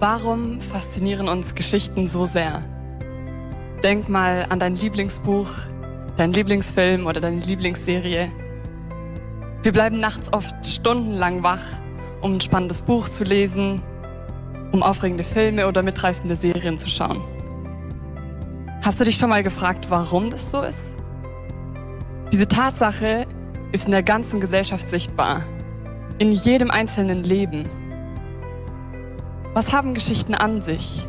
Warum faszinieren uns Geschichten so sehr? Denk mal an dein Lieblingsbuch, dein Lieblingsfilm oder deine Lieblingsserie. Wir bleiben nachts oft stundenlang wach, um ein spannendes Buch zu lesen, um aufregende Filme oder mitreißende Serien zu schauen. Hast du dich schon mal gefragt, warum das so ist? Diese Tatsache ist in der ganzen Gesellschaft sichtbar, in jedem einzelnen Leben. Was haben Geschichten an sich?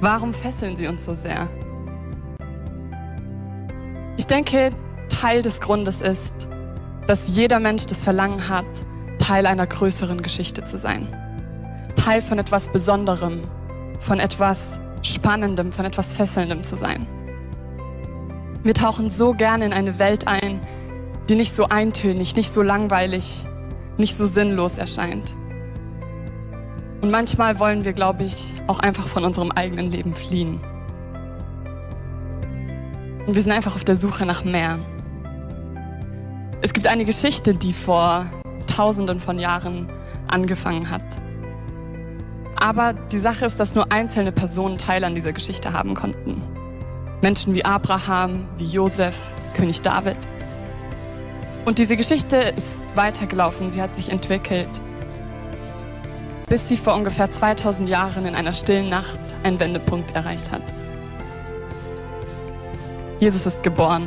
Warum fesseln sie uns so sehr? Ich denke, Teil des Grundes ist, dass jeder Mensch das Verlangen hat, Teil einer größeren Geschichte zu sein. Teil von etwas Besonderem, von etwas Spannendem, von etwas Fesselndem zu sein. Wir tauchen so gerne in eine Welt ein, die nicht so eintönig, nicht so langweilig, nicht so sinnlos erscheint. Und manchmal wollen wir, glaube ich, auch einfach von unserem eigenen Leben fliehen. Und wir sind einfach auf der Suche nach mehr. Es gibt eine Geschichte, die vor Tausenden von Jahren angefangen hat. Aber die Sache ist, dass nur einzelne Personen Teil an dieser Geschichte haben konnten. Menschen wie Abraham, wie Josef, König David. Und diese Geschichte ist weitergelaufen, sie hat sich entwickelt bis sie vor ungefähr 2000 Jahren in einer stillen Nacht einen Wendepunkt erreicht hat. Jesus ist geboren.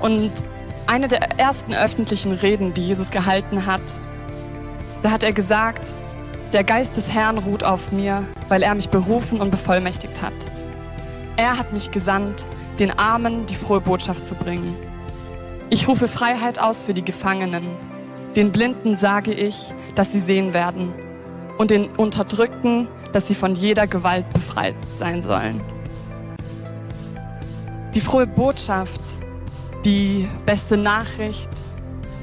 Und eine der ersten öffentlichen Reden, die Jesus gehalten hat, da hat er gesagt, der Geist des Herrn ruht auf mir, weil er mich berufen und bevollmächtigt hat. Er hat mich gesandt, den Armen die frohe Botschaft zu bringen. Ich rufe Freiheit aus für die Gefangenen. Den Blinden sage ich, dass sie sehen werden und den Unterdrückten, dass sie von jeder Gewalt befreit sein sollen. Die frohe Botschaft, die beste Nachricht,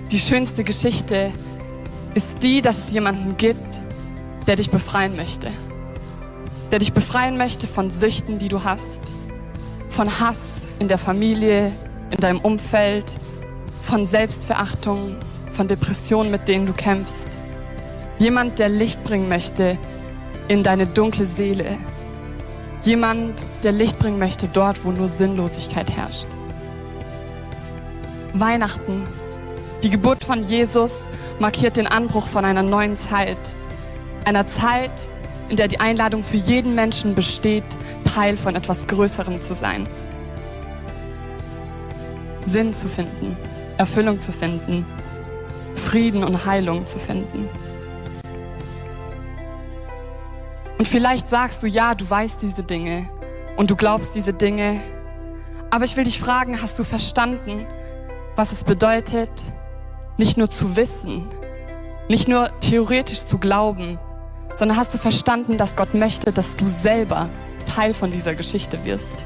die schönste Geschichte ist die, dass es jemanden gibt, der dich befreien möchte. Der dich befreien möchte von Süchten, die du hast, von Hass in der Familie, in deinem Umfeld, von Selbstverachtung, von Depressionen, mit denen du kämpfst. Jemand, der Licht bringen möchte in deine dunkle Seele. Jemand, der Licht bringen möchte dort, wo nur Sinnlosigkeit herrscht. Weihnachten, die Geburt von Jesus, markiert den Anbruch von einer neuen Zeit. Einer Zeit, in der die Einladung für jeden Menschen besteht, Teil von etwas Größerem zu sein. Sinn zu finden, Erfüllung zu finden, Frieden und Heilung zu finden. Und vielleicht sagst du, ja, du weißt diese Dinge und du glaubst diese Dinge. Aber ich will dich fragen, hast du verstanden, was es bedeutet, nicht nur zu wissen, nicht nur theoretisch zu glauben, sondern hast du verstanden, dass Gott möchte, dass du selber Teil von dieser Geschichte wirst?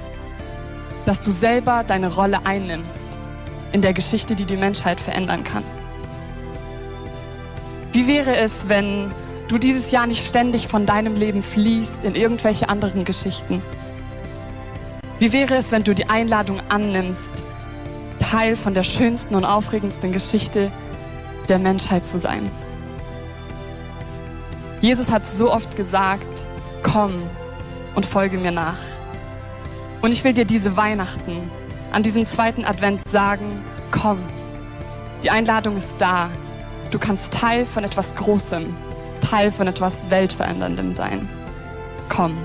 Dass du selber deine Rolle einnimmst in der Geschichte, die die Menschheit verändern kann? Wie wäre es, wenn du dieses Jahr nicht ständig von deinem Leben fließt in irgendwelche anderen Geschichten? Wie wäre es, wenn du die Einladung annimmst, Teil von der schönsten und aufregendsten Geschichte der Menschheit zu sein? Jesus hat so oft gesagt, komm und folge mir nach. Und ich will dir diese Weihnachten, an diesem zweiten Advent sagen, komm. Die Einladung ist da. Du kannst Teil von etwas Großem Teil von etwas Weltveränderndem sein. Komm.